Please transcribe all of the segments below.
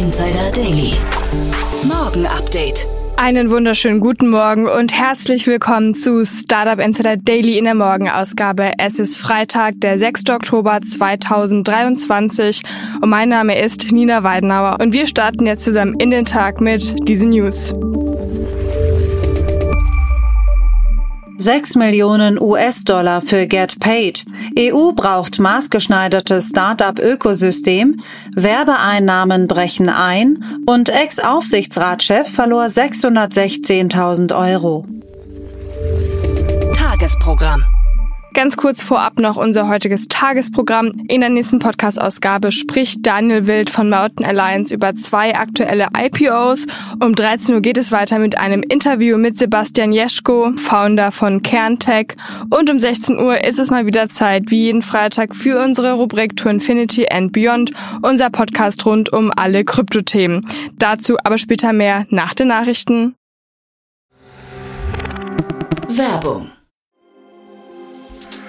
Insider Daily. Morgen Update. Einen wunderschönen guten Morgen und herzlich willkommen zu Startup Insider Daily in der Morgenausgabe. Es ist Freitag, der 6. Oktober 2023 und mein Name ist Nina Weidenauer und wir starten jetzt zusammen in den Tag mit diesen News. 6 Millionen US-Dollar für Get Paid. EU braucht maßgeschneidertes Start-up-Ökosystem. Werbeeinnahmen brechen ein und Ex-Aufsichtsratschef verlor 616.000 Euro. Tagesprogramm. Ganz kurz vorab noch unser heutiges Tagesprogramm. In der nächsten Podcast-Ausgabe spricht Daniel Wild von Mountain Alliance über zwei aktuelle IPOs. Um 13 Uhr geht es weiter mit einem Interview mit Sebastian Jeschko, Founder von Kerntech. Und um 16 Uhr ist es mal wieder Zeit, wie jeden Freitag, für unsere Rubrik To Infinity and Beyond, unser Podcast rund um alle Kryptothemen. Dazu aber später mehr nach den Nachrichten. Werbung.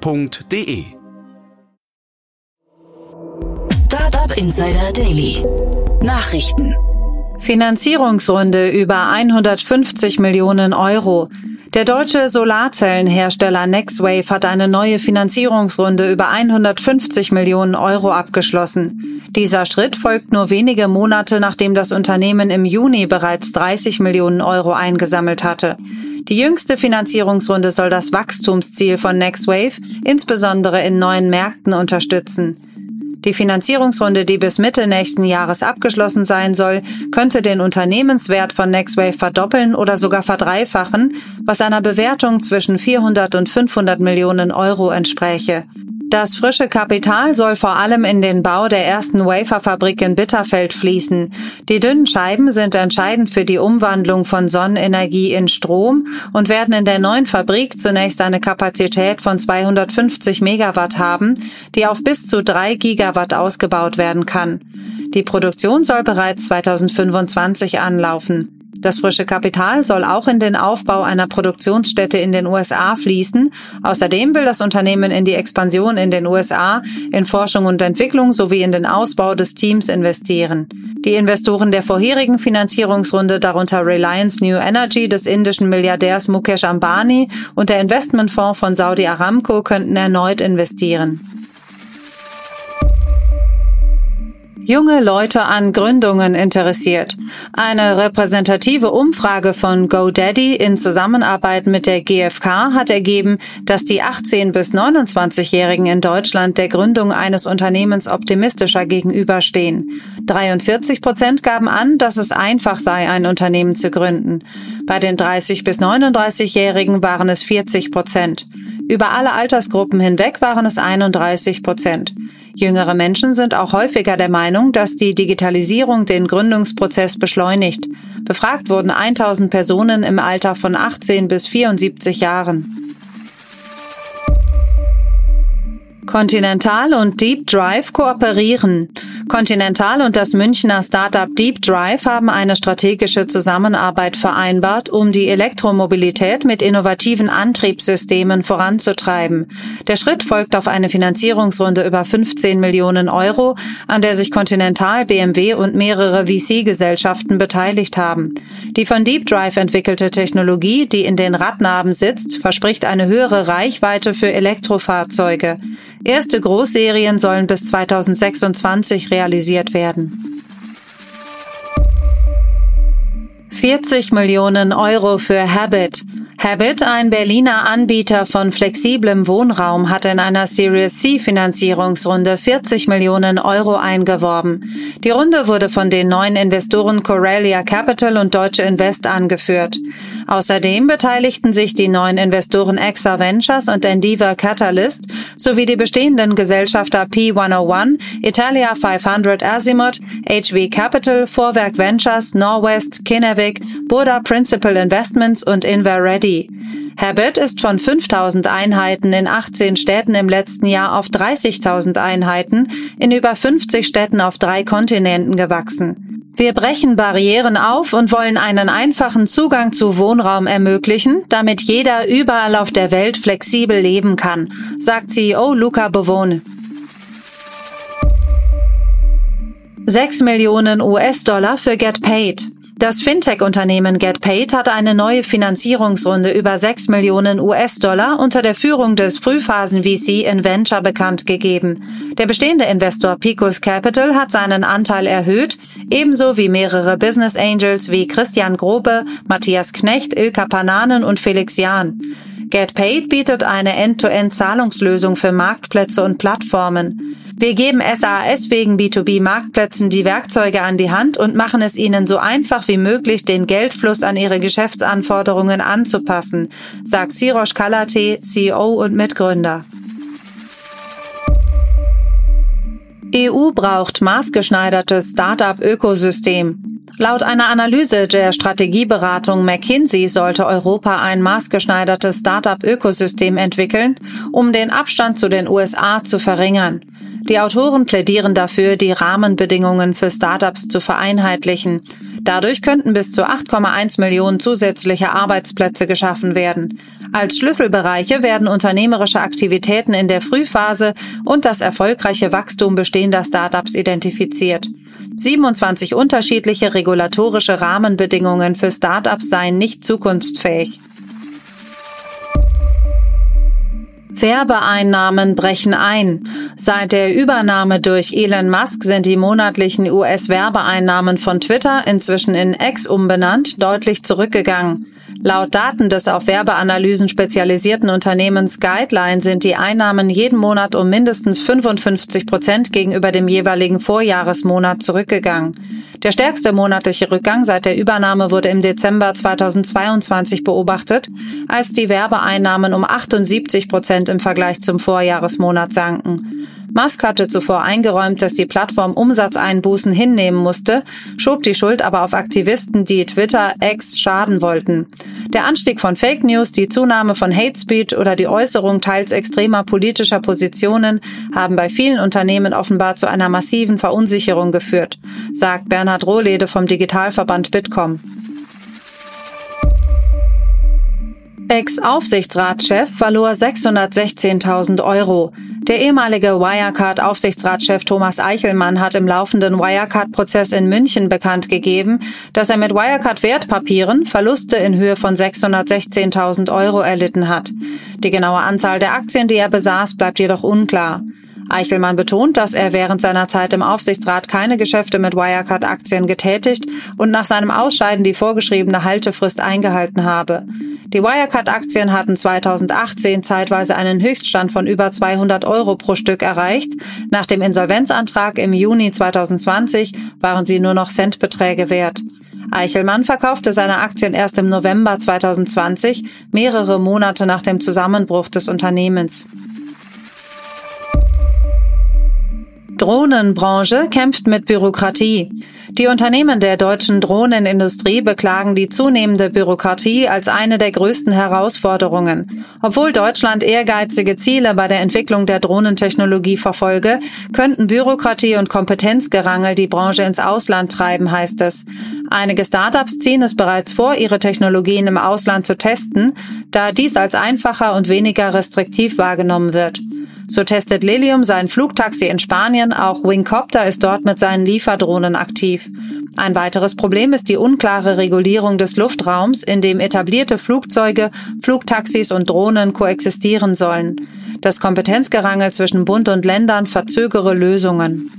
www.startup.de. Startup Insider Daily. Nachrichten. Finanzierungsrunde über 150 Millionen Euro. Der deutsche Solarzellenhersteller Nextwave hat eine neue Finanzierungsrunde über 150 Millionen Euro abgeschlossen. Dieser Schritt folgt nur wenige Monate, nachdem das Unternehmen im Juni bereits 30 Millionen Euro eingesammelt hatte. Die jüngste Finanzierungsrunde soll das Wachstumsziel von Nextwave insbesondere in neuen Märkten unterstützen. Die Finanzierungsrunde, die bis Mitte nächsten Jahres abgeschlossen sein soll, könnte den Unternehmenswert von Nextwave verdoppeln oder sogar verdreifachen, was einer Bewertung zwischen 400 und 500 Millionen Euro entspräche. Das frische Kapital soll vor allem in den Bau der ersten Waferfabrik in Bitterfeld fließen. Die dünnen Scheiben sind entscheidend für die Umwandlung von Sonnenenergie in Strom und werden in der neuen Fabrik zunächst eine Kapazität von 250 Megawatt haben, die auf bis zu drei Gigawatt ausgebaut werden kann. Die Produktion soll bereits 2025 anlaufen. Das frische Kapital soll auch in den Aufbau einer Produktionsstätte in den USA fließen. Außerdem will das Unternehmen in die Expansion in den USA, in Forschung und Entwicklung sowie in den Ausbau des Teams investieren. Die Investoren der vorherigen Finanzierungsrunde, darunter Reliance New Energy des indischen Milliardärs Mukesh Ambani und der Investmentfonds von Saudi Aramco, könnten erneut investieren. Junge Leute an Gründungen interessiert. Eine repräsentative Umfrage von GoDaddy in Zusammenarbeit mit der GfK hat ergeben, dass die 18 bis 29-Jährigen in Deutschland der Gründung eines Unternehmens optimistischer gegenüberstehen. 43 Prozent gaben an, dass es einfach sei, ein Unternehmen zu gründen. Bei den 30 bis 39-Jährigen waren es 40 Prozent. Über alle Altersgruppen hinweg waren es 31 Prozent. Jüngere Menschen sind auch häufiger der Meinung, dass die Digitalisierung den Gründungsprozess beschleunigt. Befragt wurden 1000 Personen im Alter von 18 bis 74 Jahren. Continental und Deep Drive kooperieren. Continental und das Münchner Startup Deep Drive haben eine strategische Zusammenarbeit vereinbart, um die Elektromobilität mit innovativen Antriebssystemen voranzutreiben. Der Schritt folgt auf eine Finanzierungsrunde über 15 Millionen Euro, an der sich Continental, BMW und mehrere VC-Gesellschaften beteiligt haben. Die von Deep Drive entwickelte Technologie, die in den Radnaben sitzt, verspricht eine höhere Reichweite für Elektrofahrzeuge. Erste Großserien sollen bis 2026 realisiert realisiert werden. 40 Millionen Euro für Habit. Habit, ein Berliner Anbieter von flexiblem Wohnraum, hat in einer Series C Finanzierungsrunde 40 Millionen Euro eingeworben. Die Runde wurde von den neuen Investoren Corelia Capital und Deutsche Invest angeführt. Außerdem beteiligten sich die neuen Investoren Exa Ventures und Endeavor Catalyst sowie die bestehenden Gesellschafter P101, Italia 500 Azimuth, HV Capital, Vorwerk Ventures, Norwest, Kinevic, Burda Principal Investments und Inveready. Habit ist von 5000 Einheiten in 18 Städten im letzten Jahr auf 30.000 Einheiten in über 50 Städten auf drei Kontinenten gewachsen. Wir brechen Barrieren auf und wollen einen einfachen Zugang zu Wohnraum ermöglichen, damit jeder überall auf der Welt flexibel leben kann, sagt CEO Luca Bovone. 6 Millionen US-Dollar für Get Paid. Das Fintech-Unternehmen GetPaid hat eine neue Finanzierungsrunde über 6 Millionen US-Dollar unter der Führung des Frühphasen-VC Inventure bekannt gegeben. Der bestehende Investor Picos Capital hat seinen Anteil erhöht, ebenso wie mehrere Business Angels wie Christian Grobe, Matthias Knecht, Ilka Pananen und Felix Jahn. GetPaid bietet eine End-to-End-Zahlungslösung für Marktplätze und Plattformen. Wir geben SAS wegen B2B-Marktplätzen die Werkzeuge an die Hand und machen es ihnen so einfach wie möglich, den Geldfluss an ihre Geschäftsanforderungen anzupassen, sagt Sirosh Kalate, CEO und Mitgründer. EU braucht maßgeschneidertes Startup-Ökosystem. Laut einer Analyse der Strategieberatung McKinsey sollte Europa ein maßgeschneidertes Startup-Ökosystem entwickeln, um den Abstand zu den USA zu verringern. Die Autoren plädieren dafür, die Rahmenbedingungen für Startups zu vereinheitlichen. Dadurch könnten bis zu 8,1 Millionen zusätzliche Arbeitsplätze geschaffen werden. Als Schlüsselbereiche werden unternehmerische Aktivitäten in der Frühphase und das erfolgreiche Wachstum bestehender Startups identifiziert. 27 unterschiedliche regulatorische Rahmenbedingungen für Startups seien nicht zukunftsfähig. Werbeeinnahmen brechen ein. Seit der Übernahme durch Elon Musk sind die monatlichen US-Werbeeinnahmen von Twitter, inzwischen in X umbenannt, deutlich zurückgegangen. Laut Daten des auf Werbeanalysen spezialisierten Unternehmens Guideline sind die Einnahmen jeden Monat um mindestens 55 Prozent gegenüber dem jeweiligen Vorjahresmonat zurückgegangen. Der stärkste monatliche Rückgang seit der Übernahme wurde im Dezember 2022 beobachtet, als die Werbeeinnahmen um 78 Prozent im Vergleich zum Vorjahresmonat sanken. Musk hatte zuvor eingeräumt, dass die Plattform Umsatzeinbußen hinnehmen musste, schob die Schuld aber auf Aktivisten, die Twitter X schaden wollten. Der Anstieg von Fake News, die Zunahme von Hate Speech oder die Äußerung teils extremer politischer Positionen haben bei vielen Unternehmen offenbar zu einer massiven Verunsicherung geführt, sagt Bernhard Rohlede vom Digitalverband Bitkom. Ex-Aufsichtsratschef verlor 616.000 Euro. Der ehemalige Wirecard-Aufsichtsratschef Thomas Eichelmann hat im laufenden Wirecard-Prozess in München bekannt gegeben, dass er mit Wirecard-Wertpapieren Verluste in Höhe von 616.000 Euro erlitten hat. Die genaue Anzahl der Aktien, die er besaß, bleibt jedoch unklar. Eichelmann betont, dass er während seiner Zeit im Aufsichtsrat keine Geschäfte mit Wirecard-Aktien getätigt und nach seinem Ausscheiden die vorgeschriebene Haltefrist eingehalten habe. Die Wirecard-Aktien hatten 2018 zeitweise einen Höchststand von über 200 Euro pro Stück erreicht. Nach dem Insolvenzantrag im Juni 2020 waren sie nur noch Centbeträge wert. Eichelmann verkaufte seine Aktien erst im November 2020, mehrere Monate nach dem Zusammenbruch des Unternehmens. Drohnenbranche kämpft mit Bürokratie. Die Unternehmen der deutschen Drohnenindustrie beklagen die zunehmende Bürokratie als eine der größten Herausforderungen. Obwohl Deutschland ehrgeizige Ziele bei der Entwicklung der Drohnentechnologie verfolge, könnten Bürokratie und Kompetenzgerangel die Branche ins Ausland treiben, heißt es. Einige Startups ziehen es bereits vor, ihre Technologien im Ausland zu testen, da dies als einfacher und weniger restriktiv wahrgenommen wird. So testet Lilium sein Flugtaxi in Spanien, auch Wingcopter ist dort mit seinen Lieferdrohnen aktiv. Ein weiteres Problem ist die unklare Regulierung des Luftraums, in dem etablierte Flugzeuge, Flugtaxis und Drohnen koexistieren sollen. Das Kompetenzgerangel zwischen Bund und Ländern verzögere Lösungen.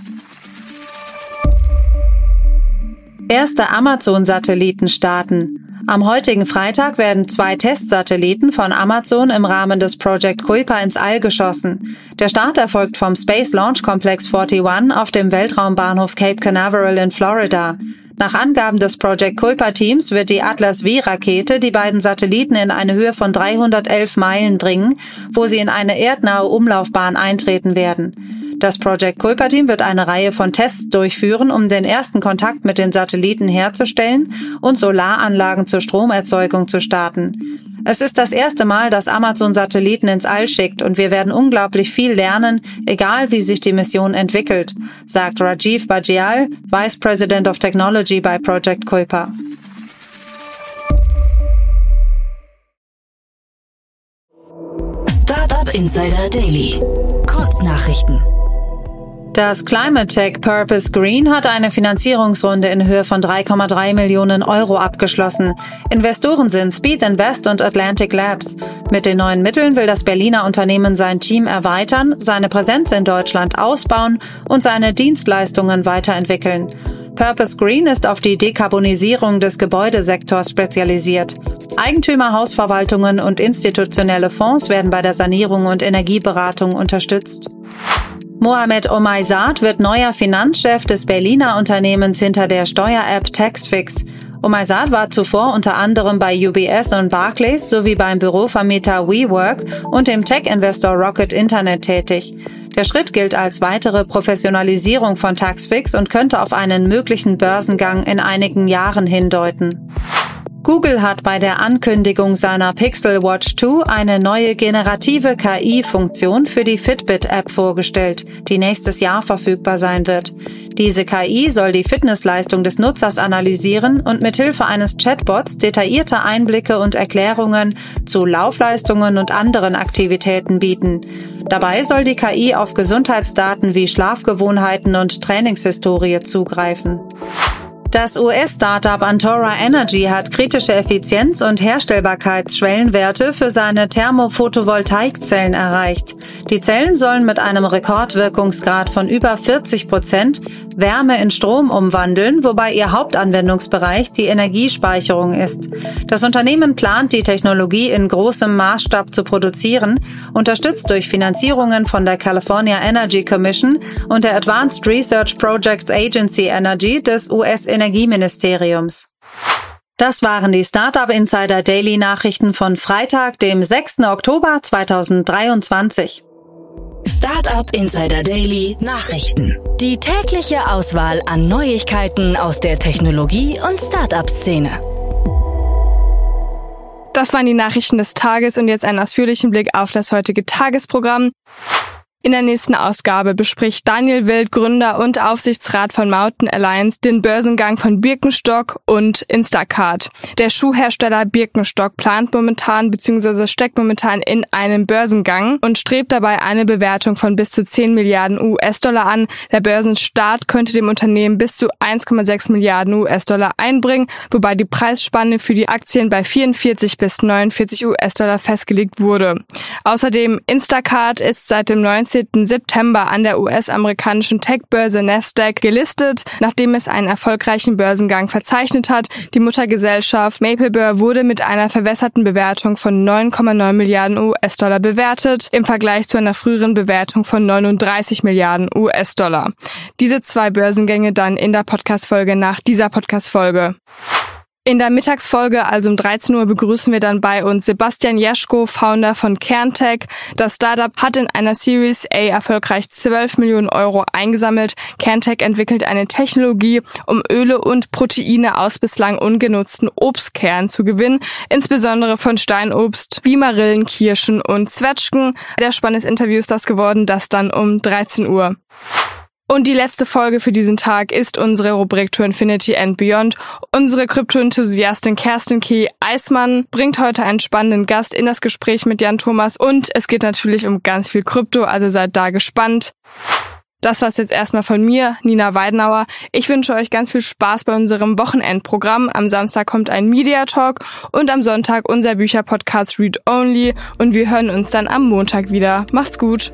Erste Amazon-Satelliten starten. Am heutigen Freitag werden zwei Testsatelliten von Amazon im Rahmen des Project Kuiper ins All geschossen. Der Start erfolgt vom Space Launch Complex 41 auf dem Weltraumbahnhof Cape Canaveral in Florida. Nach Angaben des Project Kuiper Teams wird die Atlas V-Rakete die beiden Satelliten in eine Höhe von 311 Meilen bringen, wo sie in eine erdnahe Umlaufbahn eintreten werden. Das Project Kuiper Team wird eine Reihe von Tests durchführen, um den ersten Kontakt mit den Satelliten herzustellen und Solaranlagen zur Stromerzeugung zu starten. Es ist das erste Mal, dass Amazon Satelliten ins All schickt und wir werden unglaublich viel lernen, egal wie sich die Mission entwickelt, sagt Rajiv Bajial, Vice President of Technology bei Project Kuiper. Startup Insider Daily. Kurznachrichten. Das Climate Tech Purpose Green hat eine Finanzierungsrunde in Höhe von 3,3 Millionen Euro abgeschlossen. Investoren sind Speed Invest und Atlantic Labs. Mit den neuen Mitteln will das Berliner Unternehmen sein Team erweitern, seine Präsenz in Deutschland ausbauen und seine Dienstleistungen weiterentwickeln. Purpose Green ist auf die Dekarbonisierung des Gebäudesektors spezialisiert. Eigentümer, Hausverwaltungen und institutionelle Fonds werden bei der Sanierung und Energieberatung unterstützt. Mohamed Omaysad wird neuer Finanzchef des Berliner Unternehmens hinter der Steuer-App Taxfix. Omaysad war zuvor unter anderem bei UBS und Barclays sowie beim Bürovermieter WeWork und dem Tech-Investor Rocket Internet tätig. Der Schritt gilt als weitere Professionalisierung von Taxfix und könnte auf einen möglichen Börsengang in einigen Jahren hindeuten. Google hat bei der Ankündigung seiner Pixel Watch 2 eine neue generative KI-Funktion für die Fitbit-App vorgestellt, die nächstes Jahr verfügbar sein wird. Diese KI soll die Fitnessleistung des Nutzers analysieren und mithilfe eines Chatbots detaillierte Einblicke und Erklärungen zu Laufleistungen und anderen Aktivitäten bieten. Dabei soll die KI auf Gesundheitsdaten wie Schlafgewohnheiten und Trainingshistorie zugreifen. Das US-Startup Antora Energy hat kritische Effizienz- und Herstellbarkeitsschwellenwerte für seine Thermophotovoltaikzellen erreicht. Die Zellen sollen mit einem Rekordwirkungsgrad von über 40 Prozent Wärme in Strom umwandeln, wobei ihr Hauptanwendungsbereich die Energiespeicherung ist. Das Unternehmen plant, die Technologie in großem Maßstab zu produzieren, unterstützt durch Finanzierungen von der California Energy Commission und der Advanced Research Projects Agency Energy des US-Energieministeriums. Das waren die Startup Insider Daily Nachrichten von Freitag, dem 6. Oktober 2023. Startup Insider Daily Nachrichten. Die tägliche Auswahl an Neuigkeiten aus der Technologie- und Startup-Szene. Das waren die Nachrichten des Tages und jetzt einen ausführlichen Blick auf das heutige Tagesprogramm. In der nächsten Ausgabe bespricht Daniel Wild, Gründer und Aufsichtsrat von Mountain Alliance, den Börsengang von Birkenstock und Instacart. Der Schuhhersteller Birkenstock plant momentan bzw. steckt momentan in einem Börsengang und strebt dabei eine Bewertung von bis zu 10 Milliarden US-Dollar an. Der Börsenstart könnte dem Unternehmen bis zu 1,6 Milliarden US-Dollar einbringen, wobei die Preisspanne für die Aktien bei 44 bis 49 US-Dollar festgelegt wurde. Außerdem Instacart ist seit dem 19 19. September an der US-amerikanischen Tech-Börse Nasdaq gelistet, nachdem es einen erfolgreichen Börsengang verzeichnet hat. Die Muttergesellschaft Maplebur wurde mit einer verwässerten Bewertung von 9,9 Milliarden US-Dollar bewertet, im Vergleich zu einer früheren Bewertung von 39 Milliarden US-Dollar. Diese zwei Börsengänge dann in der Podcast-Folge nach dieser Podcast-Folge. In der Mittagsfolge, also um 13 Uhr, begrüßen wir dann bei uns Sebastian Jeschko, Founder von Kerntech. Das Startup hat in einer Series A erfolgreich 12 Millionen Euro eingesammelt. Kerntech entwickelt eine Technologie, um Öle und Proteine aus bislang ungenutzten Obstkernen zu gewinnen, insbesondere von Steinobst wie Marillen, Kirschen und Zwetschgen. Sehr spannendes Interview ist das geworden, das dann um 13 Uhr. Und die letzte Folge für diesen Tag ist unsere Rubrik To Infinity and Beyond. Unsere Krypto-Enthusiastin Kerstin Key Eismann bringt heute einen spannenden Gast in das Gespräch mit Jan Thomas und es geht natürlich um ganz viel Krypto, also seid da gespannt. Das war's jetzt erstmal von mir, Nina Weidenauer. Ich wünsche euch ganz viel Spaß bei unserem Wochenendprogramm. Am Samstag kommt ein Media Talk und am Sonntag unser Bücherpodcast Read Only und wir hören uns dann am Montag wieder. Macht's gut!